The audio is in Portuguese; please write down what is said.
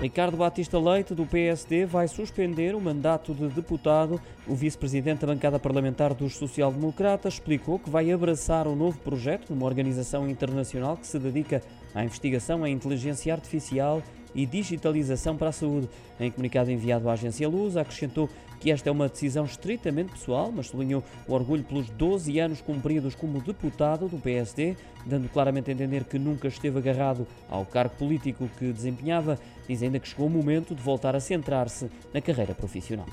Ricardo Batista Leite, do PSD, vai suspender o mandato de deputado. O vice-presidente da bancada parlamentar dos social-democratas explicou que vai abraçar um novo projeto numa organização internacional que se dedica à investigação em inteligência artificial e digitalização para a saúde. Em comunicado enviado à agência Luz, acrescentou que esta é uma decisão estritamente pessoal, mas sublinhou o orgulho pelos 12 anos cumpridos como deputado do PSD, dando claramente a entender que nunca esteve agarrado ao cargo político que desempenhava, diz ainda que chegou o momento de voltar a centrar-se na carreira profissional.